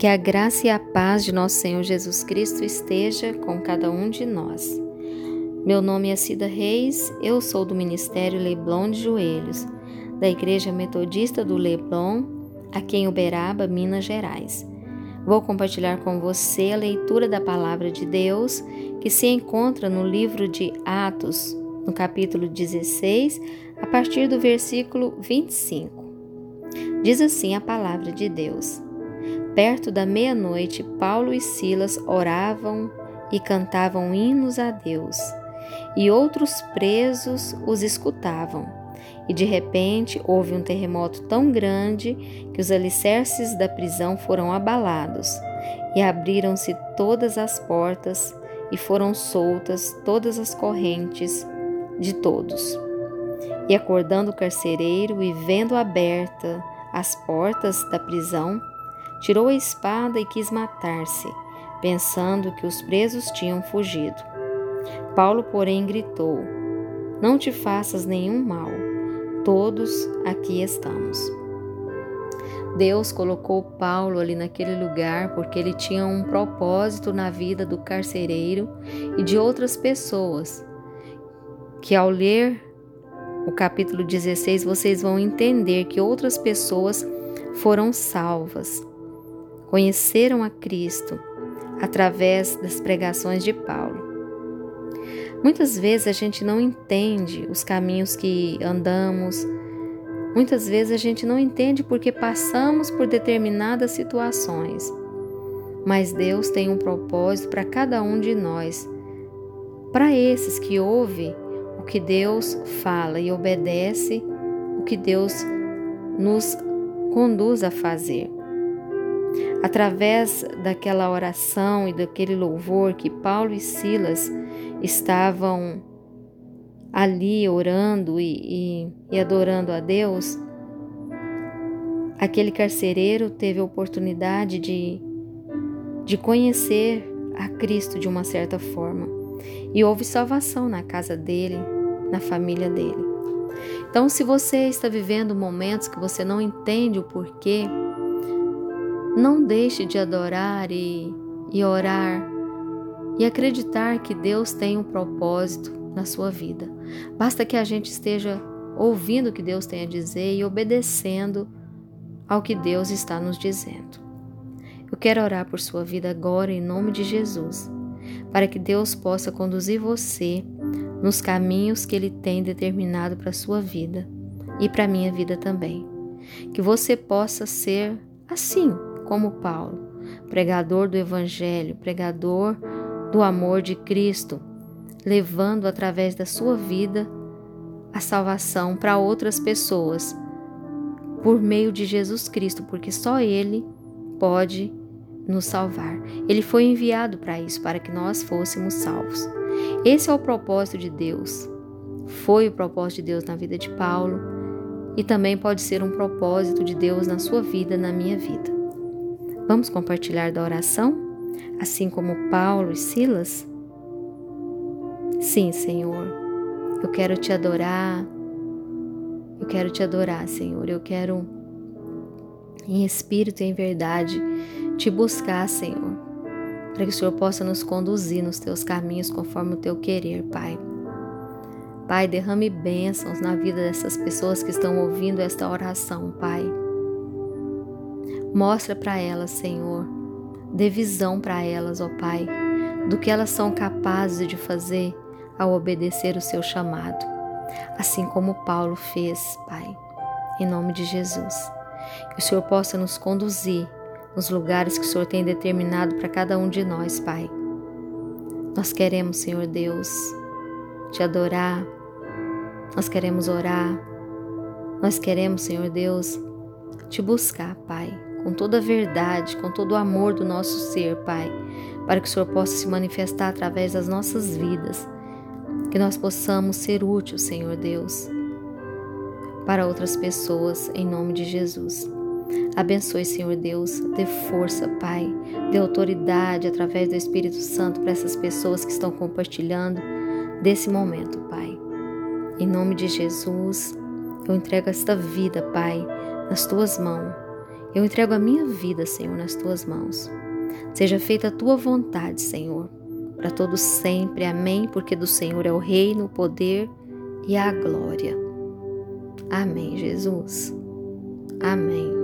Que a graça e a paz de nosso Senhor Jesus Cristo esteja com cada um de nós. Meu nome é Cida Reis, eu sou do Ministério Leblon de Joelhos, da Igreja Metodista do Leblon, aqui em Uberaba, Minas Gerais. Vou compartilhar com você a leitura da palavra de Deus que se encontra no livro de Atos, no capítulo 16, a partir do versículo 25. Diz assim a palavra de Deus. Perto da meia-noite, Paulo e Silas oravam e cantavam hinos a Deus, e outros presos os escutavam. E de repente houve um terremoto tão grande que os alicerces da prisão foram abalados, e abriram-se todas as portas, e foram soltas todas as correntes de todos. E acordando o carcereiro e vendo aberta as portas da prisão, tirou a espada e quis matar-se, pensando que os presos tinham fugido. Paulo, porém, gritou: Não te faças nenhum mal, todos aqui estamos. Deus colocou Paulo ali naquele lugar porque ele tinha um propósito na vida do carcereiro e de outras pessoas, que ao ler o capítulo 16 vocês vão entender que outras pessoas foram salvas conheceram a Cristo através das pregações de Paulo. Muitas vezes a gente não entende os caminhos que andamos, muitas vezes a gente não entende porque passamos por determinadas situações. Mas Deus tem um propósito para cada um de nós. Para esses que ouvem o que Deus fala e obedece o que Deus nos conduz a fazer. Através daquela oração e daquele louvor que Paulo e Silas estavam ali orando e, e, e adorando a Deus, aquele carcereiro teve a oportunidade de, de conhecer a Cristo de uma certa forma. E houve salvação na casa dele, na família dele. Então, se você está vivendo momentos que você não entende o porquê, não deixe de adorar e, e orar e acreditar que Deus tem um propósito na sua vida. Basta que a gente esteja ouvindo o que Deus tem a dizer e obedecendo ao que Deus está nos dizendo. Eu quero orar por sua vida agora em nome de Jesus, para que Deus possa conduzir você nos caminhos que Ele tem determinado para a sua vida e para a minha vida também. Que você possa ser assim como Paulo, pregador do Evangelho, pregador do amor de Cristo, levando através da sua vida a salvação para outras pessoas por meio de Jesus Cristo, porque só Ele pode nos salvar. Ele foi enviado para isso, para que nós fôssemos salvos. Esse é o propósito de Deus. Foi o propósito de Deus na vida de Paulo e também pode ser um propósito de Deus na sua vida, na minha vida. Vamos compartilhar da oração, assim como Paulo e Silas? Sim, Senhor, eu quero te adorar, eu quero te adorar, Senhor, eu quero em espírito e em verdade te buscar, Senhor, para que o Senhor possa nos conduzir nos teus caminhos conforme o teu querer, Pai. Pai, derrame bênçãos na vida dessas pessoas que estão ouvindo esta oração, Pai. Mostra para elas, Senhor, dê visão para elas, ó Pai, do que elas são capazes de fazer ao obedecer o seu chamado, assim como Paulo fez, Pai, em nome de Jesus. Que o Senhor possa nos conduzir nos lugares que o Senhor tem determinado para cada um de nós, Pai. Nós queremos, Senhor Deus, te adorar, nós queremos orar, nós queremos, Senhor Deus, te buscar, Pai com toda a verdade, com todo o amor do nosso ser, Pai, para que o Senhor possa se manifestar através das nossas vidas, que nós possamos ser úteis, Senhor Deus, para outras pessoas, em nome de Jesus. Abençoe, Senhor Deus, dê força, Pai, dê autoridade através do Espírito Santo para essas pessoas que estão compartilhando desse momento, Pai. Em nome de Jesus, eu entrego esta vida, Pai, nas tuas mãos Eu entrego a minha vida, Senhor, nas tuas mãos. Seja feita a tua vontade, Senhor, para todos sempre. Amém, porque do Senhor é o reino, o poder e a glória. Amém, Jesus. Amém.